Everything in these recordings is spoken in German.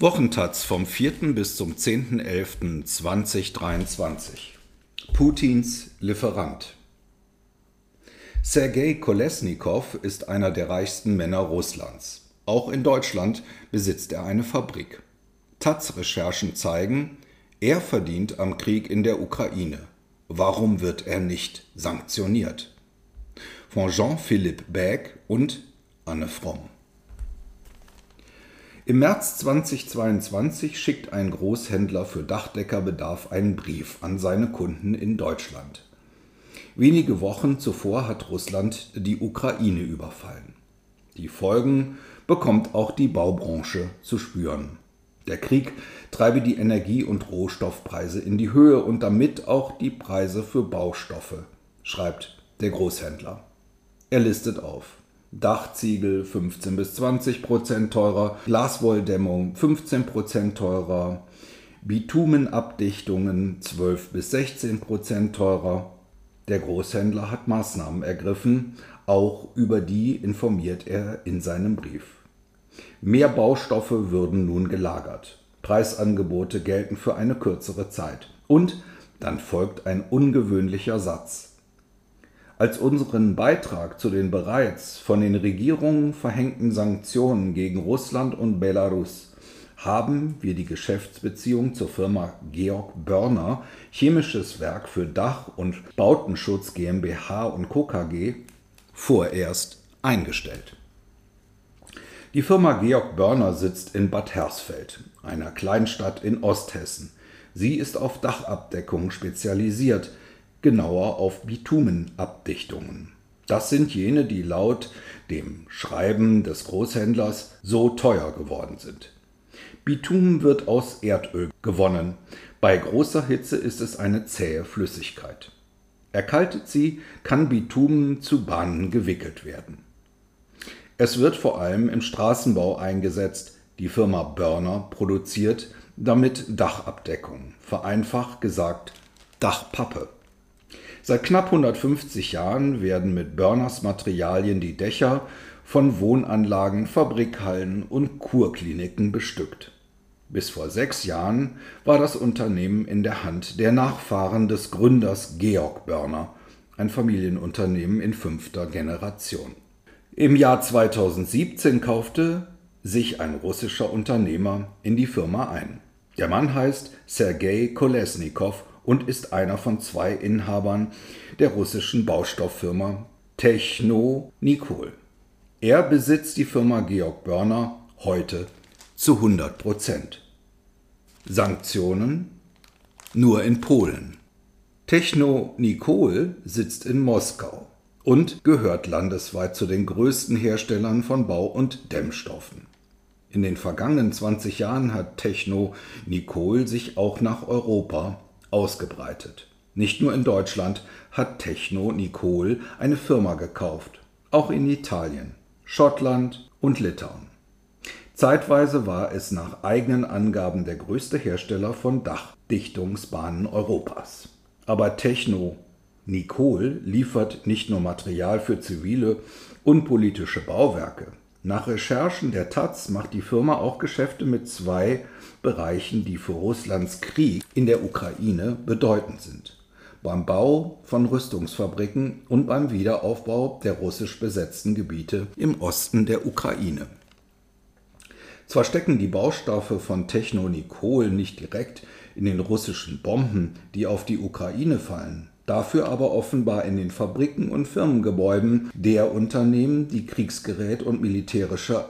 Wochentaz vom 4. bis zum 10.11.2023. Putins Lieferant. Sergei Kolesnikow ist einer der reichsten Männer Russlands. Auch in Deutschland besitzt er eine Fabrik. Taz-Recherchen zeigen, er verdient am Krieg in der Ukraine. Warum wird er nicht sanktioniert? Von Jean-Philippe Beck und Anne Fromm. Im März 2022 schickt ein Großhändler für Dachdeckerbedarf einen Brief an seine Kunden in Deutschland. Wenige Wochen zuvor hat Russland die Ukraine überfallen. Die Folgen bekommt auch die Baubranche zu spüren. Der Krieg treibe die Energie- und Rohstoffpreise in die Höhe und damit auch die Preise für Baustoffe, schreibt der Großhändler. Er listet auf. Dachziegel 15 bis 20 Prozent teurer, Glaswolldämmung 15 Prozent teurer, Bitumenabdichtungen 12 bis 16 Prozent teurer. Der Großhändler hat Maßnahmen ergriffen, auch über die informiert er in seinem Brief. Mehr Baustoffe würden nun gelagert. Preisangebote gelten für eine kürzere Zeit. Und dann folgt ein ungewöhnlicher Satz als unseren Beitrag zu den bereits von den Regierungen verhängten Sanktionen gegen Russland und Belarus haben wir die Geschäftsbeziehung zur Firma Georg Börner Chemisches Werk für Dach- und Bautenschutz GmbH und Co. KG vorerst eingestellt. Die Firma Georg Börner sitzt in Bad Hersfeld, einer Kleinstadt in Osthessen. Sie ist auf Dachabdeckung spezialisiert, genauer auf Bitumenabdichtungen. Das sind jene, die laut dem Schreiben des Großhändlers so teuer geworden sind. Bitumen wird aus Erdöl gewonnen. Bei großer Hitze ist es eine zähe Flüssigkeit. Erkaltet sie, kann Bitumen zu Bahnen gewickelt werden. Es wird vor allem im Straßenbau eingesetzt. Die Firma Börner produziert damit Dachabdeckung, vereinfacht gesagt Dachpappe. Seit knapp 150 Jahren werden mit Burners Materialien die Dächer von Wohnanlagen, Fabrikhallen und Kurkliniken bestückt. Bis vor sechs Jahren war das Unternehmen in der Hand der Nachfahren des Gründers Georg Börner, ein Familienunternehmen in fünfter Generation. Im Jahr 2017 kaufte sich ein russischer Unternehmer in die Firma ein. Der Mann heißt Sergei Kolesnikow und ist einer von zwei Inhabern der russischen Baustofffirma Techno Nikol. Er besitzt die Firma Georg Börner heute zu 100 Prozent. Sanktionen nur in Polen. Techno Nikol sitzt in Moskau und gehört landesweit zu den größten Herstellern von Bau- und Dämmstoffen. In den vergangenen 20 Jahren hat Techno Nikol sich auch nach Europa ausgebreitet. Nicht nur in Deutschland hat Techno Nicole eine Firma gekauft, auch in Italien, Schottland und Litauen. Zeitweise war es nach eigenen Angaben der größte Hersteller von Dachdichtungsbahnen Europas. Aber Techno Nicole liefert nicht nur Material für zivile und politische Bauwerke. Nach Recherchen der Taz macht die Firma auch Geschäfte mit zwei Bereichen, die für Russlands Krieg in der Ukraine bedeutend sind. Beim Bau von Rüstungsfabriken und beim Wiederaufbau der russisch besetzten Gebiete im Osten der Ukraine. Zwar stecken die Baustoffe von Technonikol nicht direkt in den russischen Bomben, die auf die Ukraine fallen, dafür aber offenbar in den Fabriken und Firmengebäuden der Unternehmen, die Kriegsgerät und militärische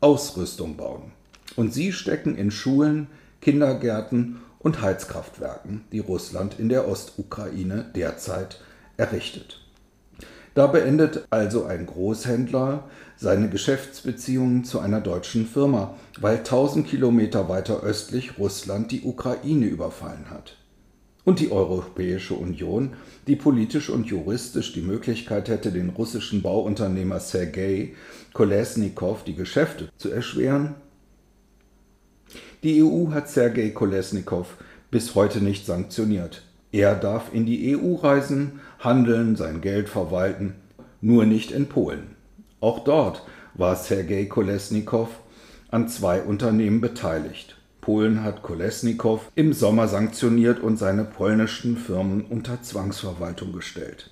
Ausrüstung bauen. Und sie stecken in Schulen, Kindergärten und Heizkraftwerken, die Russland in der Ostukraine derzeit errichtet. Da beendet also ein Großhändler seine Geschäftsbeziehungen zu einer deutschen Firma, weil 1000 Kilometer weiter östlich Russland die Ukraine überfallen hat und die Europäische Union, die politisch und juristisch die Möglichkeit hätte, den russischen Bauunternehmer Sergei Kolesnikow die Geschäfte zu erschweren? Die EU hat Sergei Kolesnikow bis heute nicht sanktioniert. Er darf in die EU reisen, handeln, sein Geld verwalten, nur nicht in Polen. Auch dort war Sergei Kolesnikow an zwei Unternehmen beteiligt. Polen hat Kolesnikow im Sommer sanktioniert und seine polnischen Firmen unter Zwangsverwaltung gestellt.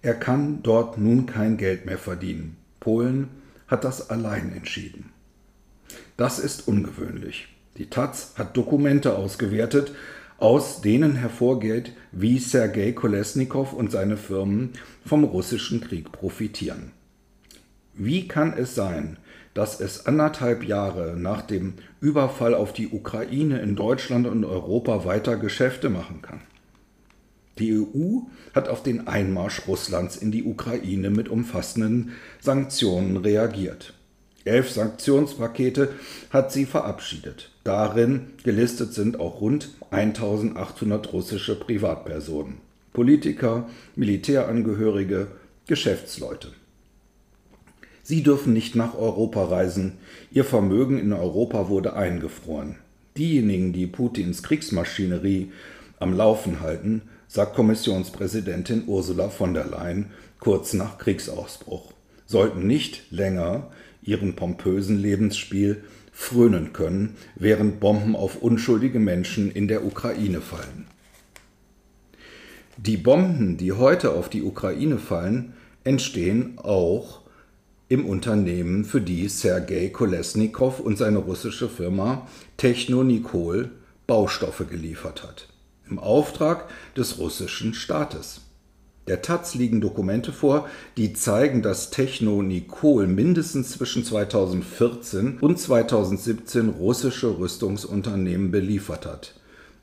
Er kann dort nun kein Geld mehr verdienen. Polen hat das allein entschieden. Das ist ungewöhnlich. Die Taz hat Dokumente ausgewertet, aus denen hervorgeht, wie Sergei Kolesnikow und seine Firmen vom russischen Krieg profitieren. Wie kann es sein, dass es anderthalb Jahre nach dem Überfall auf die Ukraine in Deutschland und Europa weiter Geschäfte machen kann? Die EU hat auf den Einmarsch Russlands in die Ukraine mit umfassenden Sanktionen reagiert. Elf Sanktionspakete hat sie verabschiedet. Darin gelistet sind auch rund 1800 russische Privatpersonen, Politiker, Militärangehörige, Geschäftsleute. Sie dürfen nicht nach Europa reisen. Ihr Vermögen in Europa wurde eingefroren. Diejenigen, die Putins Kriegsmaschinerie am Laufen halten, sagt Kommissionspräsidentin Ursula von der Leyen kurz nach Kriegsausbruch, sollten nicht länger ihren pompösen Lebensspiel frönen können, während Bomben auf unschuldige Menschen in der Ukraine fallen. Die Bomben, die heute auf die Ukraine fallen, entstehen auch im Unternehmen, für die Sergei Kolesnikow und seine russische Firma Technonikol Baustoffe geliefert hat, im Auftrag des russischen Staates. Der Taz liegen Dokumente vor, die zeigen, dass Technonikol mindestens zwischen 2014 und 2017 russische Rüstungsunternehmen beliefert hat,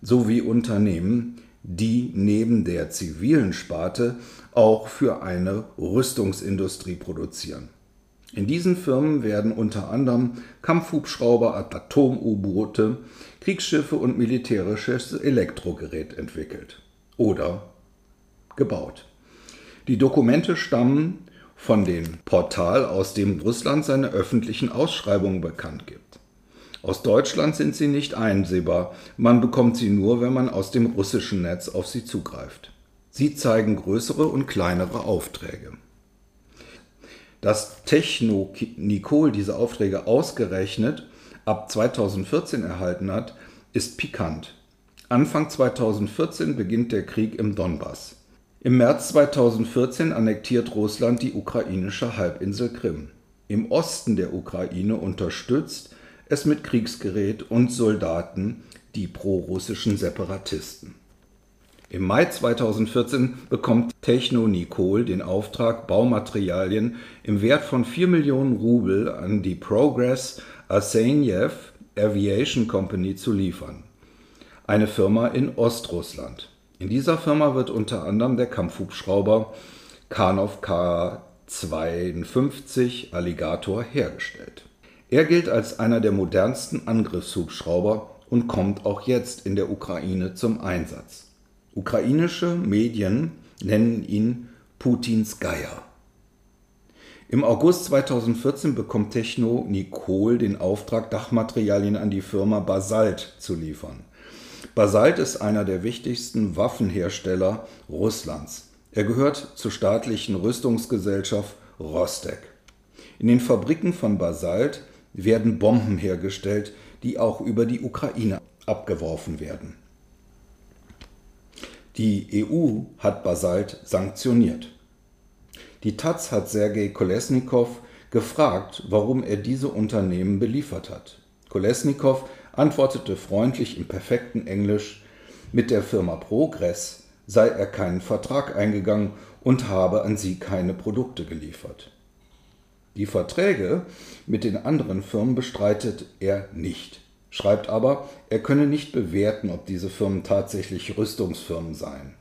sowie Unternehmen, die neben der zivilen Sparte auch für eine Rüstungsindustrie produzieren. In diesen Firmen werden unter anderem Kampfhubschrauber, Atom-U-Boote, Kriegsschiffe und militärisches Elektrogerät entwickelt oder gebaut. Die Dokumente stammen von dem Portal, aus dem Russland seine öffentlichen Ausschreibungen bekannt gibt. Aus Deutschland sind sie nicht einsehbar, man bekommt sie nur, wenn man aus dem russischen Netz auf sie zugreift. Sie zeigen größere und kleinere Aufträge. Dass Techno Nicole diese Aufträge ausgerechnet ab 2014 erhalten hat, ist pikant. Anfang 2014 beginnt der Krieg im Donbass. Im März 2014 annektiert Russland die ukrainische Halbinsel Krim. Im Osten der Ukraine unterstützt es mit Kriegsgerät und Soldaten die prorussischen Separatisten. Im Mai 2014 bekommt Techno Nicole den Auftrag, Baumaterialien im Wert von 4 Millionen Rubel an die Progress Arsenyev Aviation Company zu liefern, eine Firma in Ostrussland. In dieser Firma wird unter anderem der Kampfhubschrauber Karnov K-52 Alligator hergestellt. Er gilt als einer der modernsten Angriffshubschrauber und kommt auch jetzt in der Ukraine zum Einsatz. Ukrainische Medien nennen ihn Putins Geier. Im August 2014 bekommt Techno Nicole den Auftrag, Dachmaterialien an die Firma Basalt zu liefern. Basalt ist einer der wichtigsten Waffenhersteller Russlands. Er gehört zur staatlichen Rüstungsgesellschaft Rostek. In den Fabriken von Basalt werden Bomben hergestellt, die auch über die Ukraine abgeworfen werden. Die EU hat Basalt sanktioniert. Die Taz hat Sergei Kolesnikow gefragt, warum er diese Unternehmen beliefert hat. Kolesnikow antwortete freundlich im perfekten Englisch, mit der Firma Progress sei er keinen Vertrag eingegangen und habe an sie keine Produkte geliefert. Die Verträge mit den anderen Firmen bestreitet er nicht schreibt aber, er könne nicht bewerten, ob diese Firmen tatsächlich Rüstungsfirmen seien.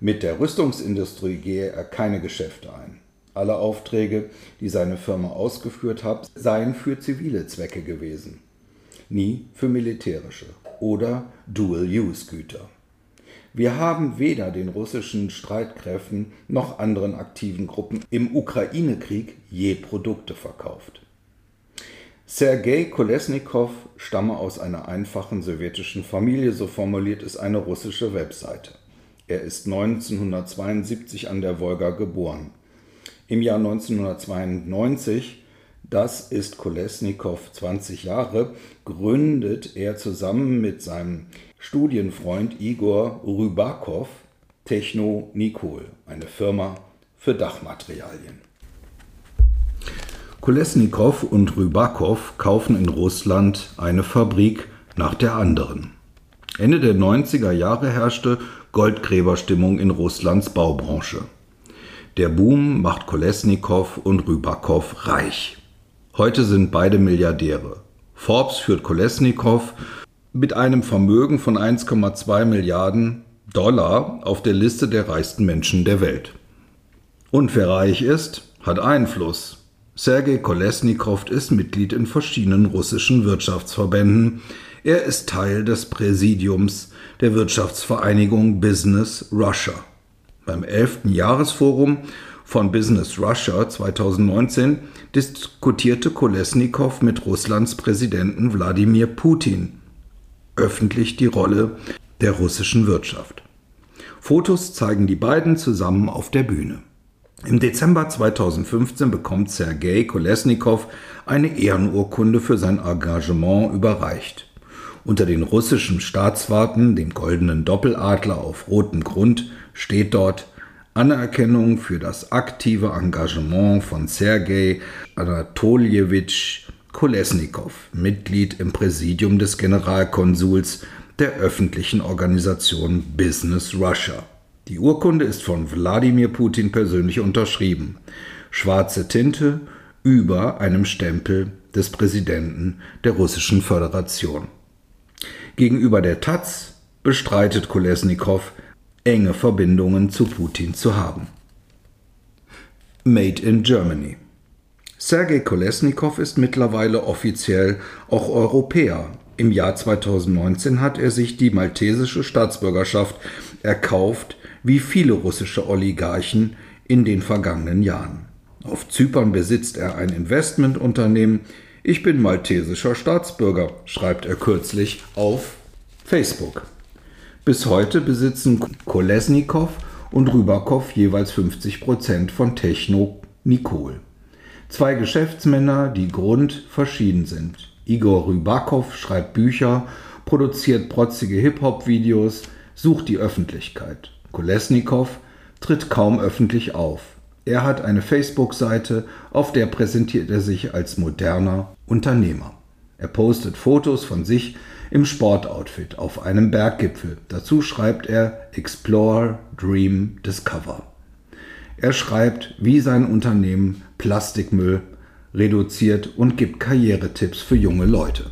Mit der Rüstungsindustrie gehe er keine Geschäfte ein. Alle Aufträge, die seine Firma ausgeführt hat, seien für zivile Zwecke gewesen, nie für militärische oder Dual-Use-Güter. Wir haben weder den russischen Streitkräften noch anderen aktiven Gruppen im Ukraine-Krieg je Produkte verkauft. Sergei Kolesnikow stamme aus einer einfachen sowjetischen Familie, so formuliert es eine russische Webseite. Er ist 1972 an der Wolga geboren. Im Jahr 1992 das ist Kolesnikow 20 Jahre, gründet er zusammen mit seinem Studienfreund Igor Rybakow Techno Nikol, eine Firma für Dachmaterialien. Kolesnikow und Rybakow kaufen in Russland eine Fabrik nach der anderen. Ende der 90er Jahre herrschte Goldgräberstimmung in Russlands Baubranche. Der Boom macht Kolesnikow und Rybakow reich. Heute sind beide Milliardäre. Forbes führt Kolesnikow mit einem Vermögen von 1,2 Milliarden Dollar auf der Liste der reichsten Menschen der Welt. Und wer reich ist, hat Einfluss. Sergei Kolesnikow ist Mitglied in verschiedenen russischen Wirtschaftsverbänden. Er ist Teil des Präsidiums der Wirtschaftsvereinigung Business Russia. Beim 11. Jahresforum von Business Russia 2019 diskutierte Kolesnikow mit Russlands Präsidenten Wladimir Putin öffentlich die Rolle der russischen Wirtschaft. Fotos zeigen die beiden zusammen auf der Bühne. Im Dezember 2015 bekommt Sergei Kolesnikow eine Ehrenurkunde für sein Engagement überreicht. Unter den russischen Staatswarten, dem goldenen Doppeladler auf rotem Grund, steht dort Anerkennung für das aktive Engagement von Sergei Anatoljewitsch Kolesnikow, Mitglied im Präsidium des Generalkonsuls der öffentlichen Organisation Business Russia. Die Urkunde ist von Wladimir Putin persönlich unterschrieben. Schwarze Tinte über einem Stempel des Präsidenten der Russischen Föderation. Gegenüber der Taz bestreitet Kolesnikow, enge Verbindungen zu Putin zu haben. Made in Germany. Sergei Kolesnikow ist mittlerweile offiziell auch Europäer. Im Jahr 2019 hat er sich die maltesische Staatsbürgerschaft erkauft, wie viele russische Oligarchen in den vergangenen Jahren. Auf Zypern besitzt er ein Investmentunternehmen. Ich bin maltesischer Staatsbürger, schreibt er kürzlich auf Facebook. Bis heute besitzen Kolesnikow und Rybakow jeweils 50 Prozent von Techno Nikol. Zwei Geschäftsmänner, die grundverschieden sind. Igor Rybakow schreibt Bücher, produziert protzige Hip-Hop-Videos, sucht die Öffentlichkeit. Kolesnikow tritt kaum öffentlich auf. Er hat eine Facebook-Seite, auf der präsentiert er sich als moderner Unternehmer. Er postet Fotos von sich im Sportoutfit auf einem Berggipfel. Dazu schreibt er Explore, Dream, Discover. Er schreibt, wie sein Unternehmen Plastikmüll reduziert und gibt Karrieretipps für junge Leute.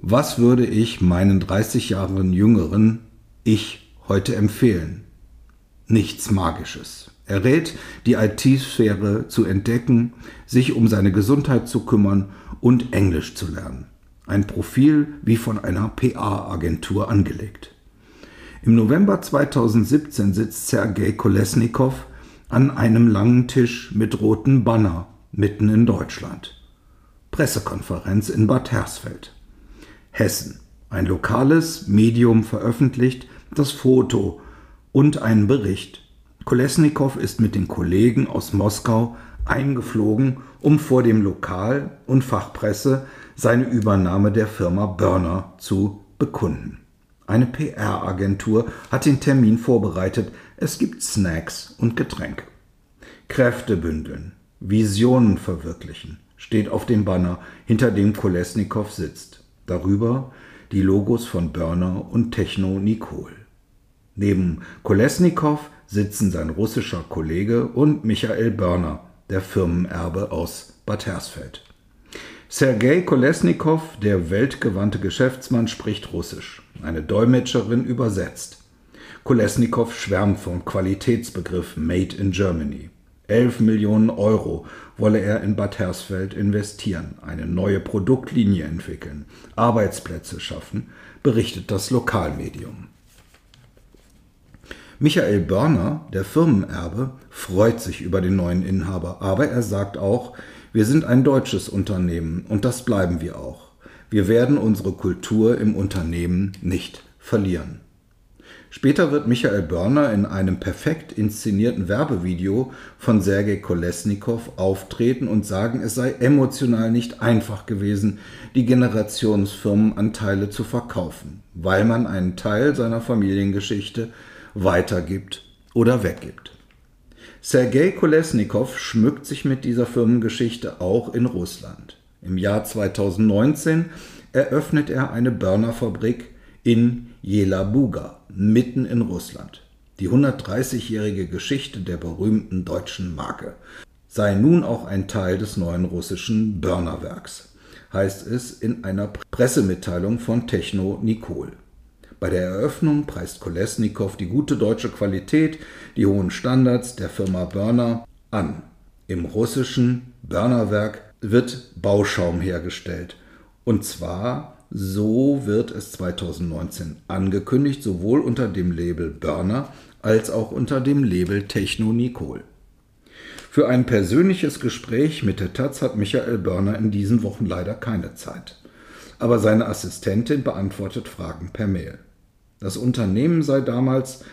Was würde ich meinen 30 Jahren jüngeren Ich heute empfehlen. Nichts Magisches. Er rät, die IT-Sphäre zu entdecken, sich um seine Gesundheit zu kümmern und Englisch zu lernen. Ein Profil wie von einer PA-Agentur angelegt. Im November 2017 sitzt Sergei Kolesnikow an einem langen Tisch mit roten Banner mitten in Deutschland. Pressekonferenz in Bad Hersfeld. Hessen. Ein lokales Medium veröffentlicht das Foto und einen Bericht. Kolesnikow ist mit den Kollegen aus Moskau eingeflogen, um vor dem Lokal- und Fachpresse seine Übernahme der Firma Burner zu bekunden. Eine PR-Agentur hat den Termin vorbereitet. Es gibt Snacks und Getränke. Kräfte bündeln, Visionen verwirklichen, steht auf dem Banner, hinter dem Kolesnikow sitzt. Darüber die Logos von Burner und Techno Nicole. Neben Kolesnikow sitzen sein russischer Kollege und Michael Börner, der Firmenerbe aus Bad Hersfeld. Sergei Kolesnikow, der weltgewandte Geschäftsmann, spricht Russisch. Eine Dolmetscherin übersetzt. Kolesnikow schwärmt vom Qualitätsbegriff Made in Germany. 11 Millionen Euro wolle er in Bad Hersfeld investieren, eine neue Produktlinie entwickeln, Arbeitsplätze schaffen, berichtet das Lokalmedium. Michael Börner, der Firmenerbe, freut sich über den neuen Inhaber, aber er sagt auch, wir sind ein deutsches Unternehmen und das bleiben wir auch. Wir werden unsere Kultur im Unternehmen nicht verlieren. Später wird Michael Börner in einem perfekt inszenierten Werbevideo von Sergei Kolesnikow auftreten und sagen, es sei emotional nicht einfach gewesen, die Generationsfirmenanteile zu verkaufen, weil man einen Teil seiner Familiengeschichte weitergibt oder weggibt. Sergei Kolesnikow schmückt sich mit dieser Firmengeschichte auch in Russland. Im Jahr 2019 eröffnet er eine Börnerfabrik in Jelabuga, mitten in Russland. Die 130-jährige Geschichte der berühmten deutschen Marke sei nun auch ein Teil des neuen russischen Börnerwerks, heißt es in einer Pressemitteilung von Techno Nicole. Bei der Eröffnung preist Kolesnikow die gute deutsche Qualität, die hohen Standards der Firma Börner an. Im russischen Börnerwerk wird Bauschaum hergestellt. Und zwar so wird es 2019 angekündigt, sowohl unter dem Label Burner als auch unter dem Label Techno Nicole. Für ein persönliches Gespräch mit der Taz hat Michael Börner in diesen Wochen leider keine Zeit. Aber seine Assistentin beantwortet Fragen per Mail. Das Unternehmen sei damals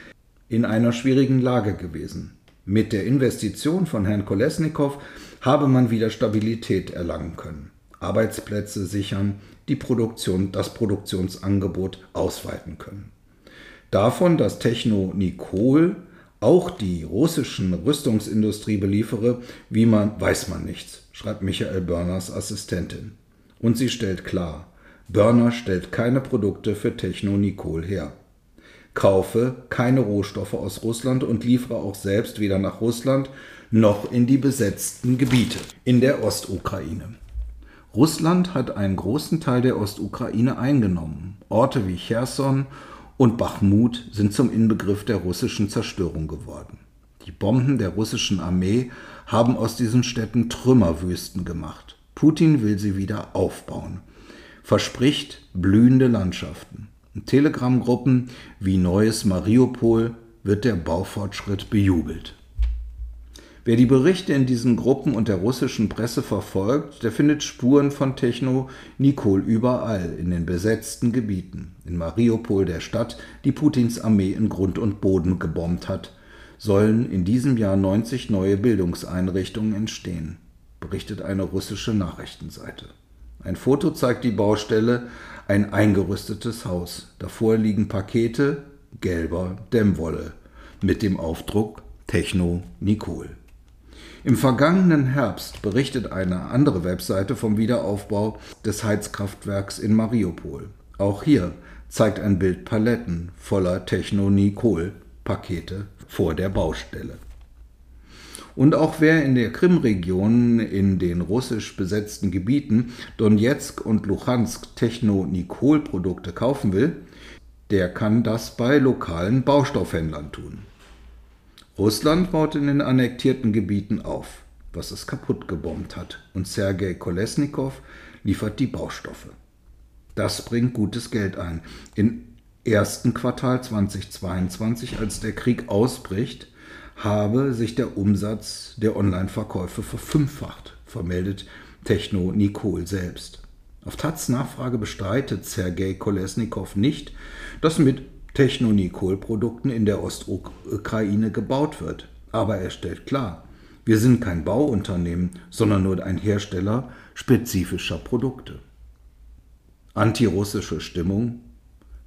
in einer schwierigen Lage gewesen. Mit der Investition von Herrn Kolesnikow habe man wieder Stabilität erlangen können. Arbeitsplätze sichern, die Produktion, das Produktionsangebot ausweiten können. Davon, dass Techno Nicole auch die russischen Rüstungsindustrie beliefere, wie man weiß man nichts, schreibt Michael Börners Assistentin. Und sie stellt klar, Börner stellt keine Produkte für Techno Nicole her. Kaufe keine Rohstoffe aus Russland und liefere auch selbst weder nach Russland noch in die besetzten Gebiete in der Ostukraine. Russland hat einen großen Teil der Ostukraine eingenommen. Orte wie Cherson und Bachmut sind zum Inbegriff der russischen Zerstörung geworden. Die Bomben der russischen Armee haben aus diesen Städten Trümmerwüsten gemacht. Putin will sie wieder aufbauen, verspricht blühende Landschaften. Telegram-Gruppen wie Neues Mariupol wird der Baufortschritt bejubelt. Wer die Berichte in diesen Gruppen und der russischen Presse verfolgt, der findet Spuren von Techno Nikol überall in den besetzten Gebieten. In Mariupol, der Stadt, die Putins Armee in Grund und Boden gebombt hat, sollen in diesem Jahr 90 neue Bildungseinrichtungen entstehen, berichtet eine russische Nachrichtenseite. Ein Foto zeigt die Baustelle, ein eingerüstetes Haus. Davor liegen Pakete gelber Dämmwolle mit dem Aufdruck Techno Nikol. Im vergangenen Herbst berichtet eine andere Webseite vom Wiederaufbau des Heizkraftwerks in Mariupol. Auch hier zeigt ein Bild Paletten voller Techno-Nicol-Pakete vor der Baustelle. Und auch wer in der Krimregion in den russisch besetzten Gebieten Donetsk und Luhansk Techno-Nicol-Produkte kaufen will, der kann das bei lokalen Baustoffhändlern tun. Russland baut in den annektierten Gebieten auf, was es kaputt gebombt hat, und Sergei Kolesnikow liefert die Baustoffe. Das bringt gutes Geld ein. Im ersten Quartal 2022, als der Krieg ausbricht, habe sich der Umsatz der Online-Verkäufe verfünffacht, vermeldet Techno Nicole selbst. Auf Taz Nachfrage bestreitet Sergei Kolesnikow nicht, dass mit Technonikol-Produkten in der Ostukraine gebaut wird. Aber er stellt klar, wir sind kein Bauunternehmen, sondern nur ein Hersteller spezifischer Produkte. Antirussische Stimmung?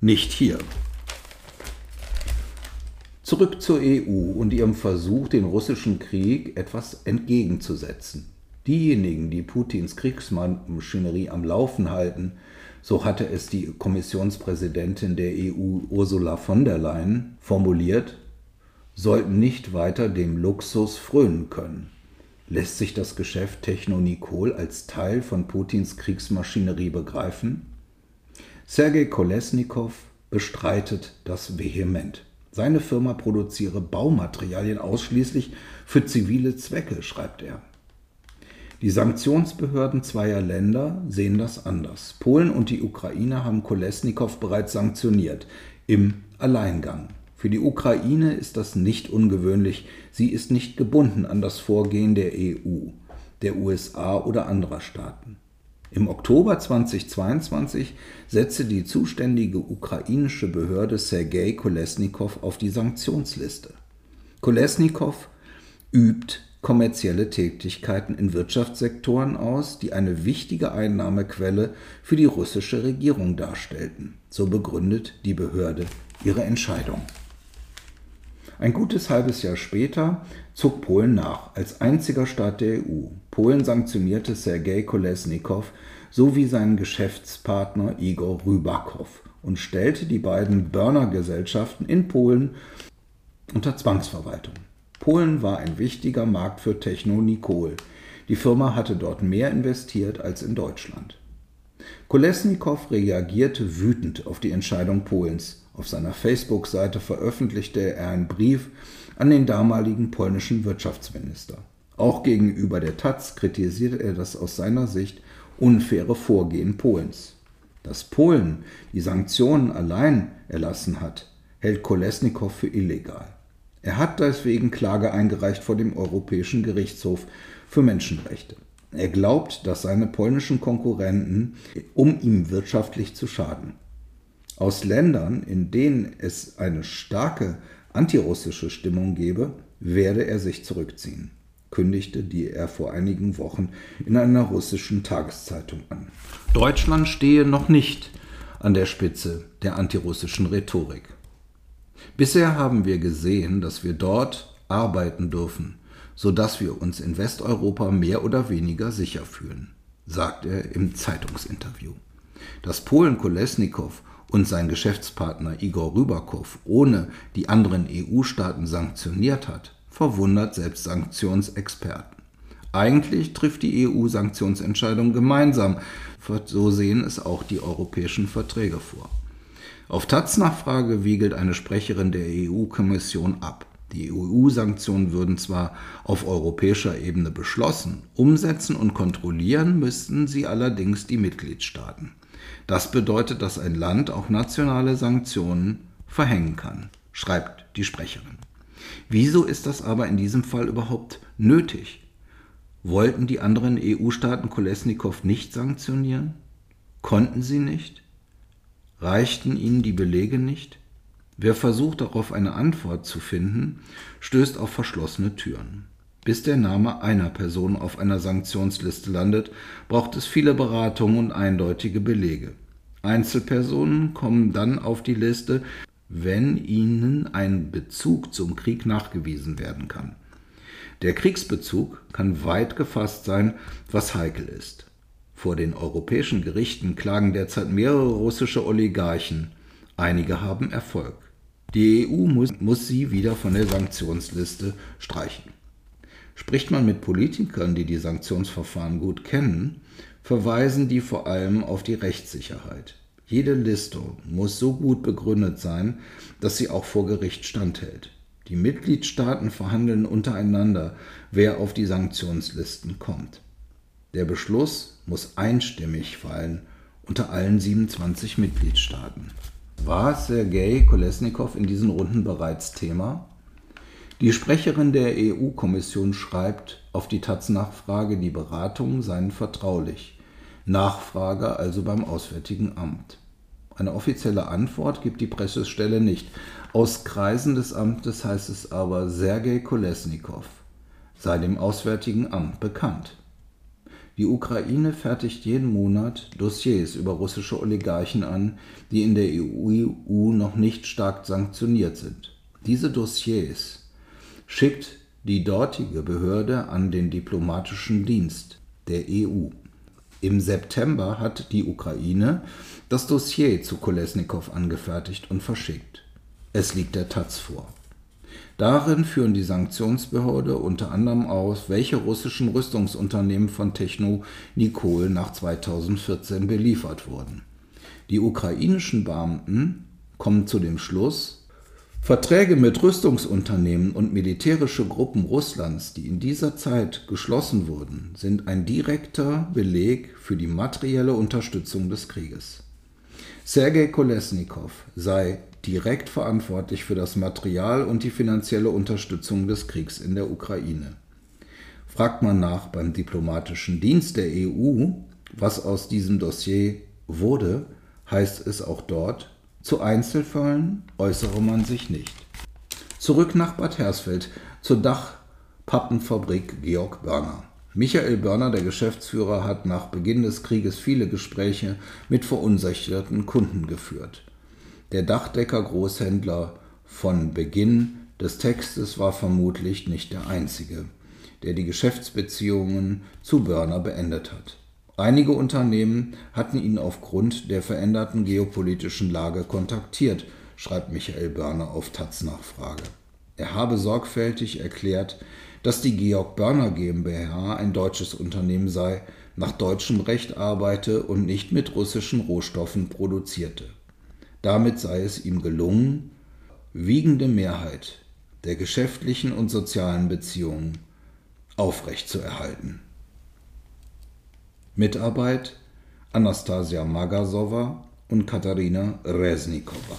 Nicht hier. Zurück zur EU und ihrem Versuch, den russischen Krieg etwas entgegenzusetzen. Diejenigen, die Putins Kriegsmaschinerie am Laufen halten, so hatte es die Kommissionspräsidentin der EU Ursula von der Leyen formuliert, sollten nicht weiter dem Luxus frönen können. Lässt sich das Geschäft Technonikol als Teil von Putins Kriegsmaschinerie begreifen? Sergei Kolesnikow bestreitet das vehement. Seine Firma produziere Baumaterialien ausschließlich für zivile Zwecke, schreibt er. Die Sanktionsbehörden zweier Länder sehen das anders. Polen und die Ukraine haben Kolesnikow bereits sanktioniert, im Alleingang. Für die Ukraine ist das nicht ungewöhnlich. Sie ist nicht gebunden an das Vorgehen der EU, der USA oder anderer Staaten. Im Oktober 2022 setzte die zuständige ukrainische Behörde Sergei Kolesnikow auf die Sanktionsliste. Kolesnikow übt kommerzielle Tätigkeiten in Wirtschaftssektoren aus, die eine wichtige Einnahmequelle für die russische Regierung darstellten. So begründet die Behörde ihre Entscheidung. Ein gutes halbes Jahr später zog Polen nach, als einziger Staat der EU. Polen sanktionierte Sergei Kolesnikow sowie seinen Geschäftspartner Igor Rybakow und stellte die beiden Burner-Gesellschaften in Polen unter Zwangsverwaltung. Polen war ein wichtiger Markt für Techno-Nicol. Die Firma hatte dort mehr investiert als in Deutschland. Kolesnikow reagierte wütend auf die Entscheidung Polens. Auf seiner Facebook-Seite veröffentlichte er einen Brief an den damaligen polnischen Wirtschaftsminister. Auch gegenüber der Taz kritisierte er das aus seiner Sicht unfaire Vorgehen Polens. Dass Polen die Sanktionen allein erlassen hat, hält Kolesnikow für illegal. Er hat deswegen Klage eingereicht vor dem Europäischen Gerichtshof für Menschenrechte. Er glaubt, dass seine polnischen Konkurrenten, um ihm wirtschaftlich zu schaden, aus Ländern, in denen es eine starke antirussische Stimmung gebe, werde er sich zurückziehen, kündigte die er vor einigen Wochen in einer russischen Tageszeitung an. Deutschland stehe noch nicht an der Spitze der antirussischen Rhetorik. Bisher haben wir gesehen, dass wir dort arbeiten dürfen, so dass wir uns in Westeuropa mehr oder weniger sicher fühlen, sagt er im Zeitungsinterview. Dass Polen Kolesnikow und sein Geschäftspartner Igor Rybakow ohne die anderen EU-Staaten sanktioniert hat, verwundert selbst Sanktionsexperten. Eigentlich trifft die EU Sanktionsentscheidungen gemeinsam, so sehen es auch die europäischen Verträge vor. Auf Taz-Nachfrage wiegelt eine Sprecherin der EU-Kommission ab. Die EU-Sanktionen würden zwar auf europäischer Ebene beschlossen, umsetzen und kontrollieren müssten sie allerdings die Mitgliedstaaten. Das bedeutet, dass ein Land auch nationale Sanktionen verhängen kann, schreibt die Sprecherin. Wieso ist das aber in diesem Fall überhaupt nötig? Wollten die anderen EU-Staaten Kolesnikow nicht sanktionieren? Konnten sie nicht? Reichten ihnen die Belege nicht? Wer versucht darauf eine Antwort zu finden, stößt auf verschlossene Türen. Bis der Name einer Person auf einer Sanktionsliste landet, braucht es viele Beratungen und eindeutige Belege. Einzelpersonen kommen dann auf die Liste, wenn ihnen ein Bezug zum Krieg nachgewiesen werden kann. Der Kriegsbezug kann weit gefasst sein, was heikel ist. Vor den europäischen Gerichten klagen derzeit mehrere russische Oligarchen. Einige haben Erfolg. Die EU muss, muss sie wieder von der Sanktionsliste streichen. Spricht man mit Politikern, die die Sanktionsverfahren gut kennen, verweisen die vor allem auf die Rechtssicherheit. Jede Liste muss so gut begründet sein, dass sie auch vor Gericht standhält. Die Mitgliedstaaten verhandeln untereinander, wer auf die Sanktionslisten kommt. Der Beschluss muss einstimmig fallen unter allen 27 Mitgliedstaaten. War Sergei Kolesnikow in diesen Runden bereits Thema? Die Sprecherin der EU-Kommission schreibt auf die Taz-Nachfrage, die Beratungen seien vertraulich. Nachfrage also beim Auswärtigen Amt. Eine offizielle Antwort gibt die Pressestelle nicht. Aus Kreisen des Amtes heißt es aber, Sergei Kolesnikow sei dem Auswärtigen Amt bekannt. Die Ukraine fertigt jeden Monat Dossiers über russische Oligarchen an, die in der EU noch nicht stark sanktioniert sind. Diese Dossiers schickt die dortige Behörde an den diplomatischen Dienst der EU. Im September hat die Ukraine das Dossier zu Kolesnikow angefertigt und verschickt. Es liegt der Taz vor. Darin führen die Sanktionsbehörde unter anderem aus, welche russischen Rüstungsunternehmen von Techno Nikol nach 2014 beliefert wurden. Die ukrainischen Beamten kommen zu dem Schluss, Verträge mit Rüstungsunternehmen und militärische Gruppen Russlands, die in dieser Zeit geschlossen wurden, sind ein direkter Beleg für die materielle Unterstützung des Krieges. Sergei Kolesnikow sei direkt verantwortlich für das Material und die finanzielle Unterstützung des Kriegs in der Ukraine. Fragt man nach beim diplomatischen Dienst der EU, Was aus diesem Dossier wurde, heißt es auch dort, zu Einzelfällen äußere man sich nicht. Zurück nach Bad Hersfeld zur Dachpappenfabrik Georg Börner. Michael Börner, der Geschäftsführer, hat nach Beginn des Krieges viele Gespräche mit verunsicherten Kunden geführt. Der Dachdecker-Großhändler von Beginn des Textes war vermutlich nicht der einzige, der die Geschäftsbeziehungen zu Börner beendet hat. Einige Unternehmen hatten ihn aufgrund der veränderten geopolitischen Lage kontaktiert, schreibt Michael Börner auf Taz Nachfrage. Er habe sorgfältig erklärt, dass die Georg Börner GmbH ein deutsches Unternehmen sei, nach deutschem Recht arbeite und nicht mit russischen Rohstoffen produzierte. Damit sei es ihm gelungen, wiegende Mehrheit der geschäftlichen und sozialen Beziehungen aufrechtzuerhalten. Mitarbeit Anastasia Magasowa und Katharina Resnikova.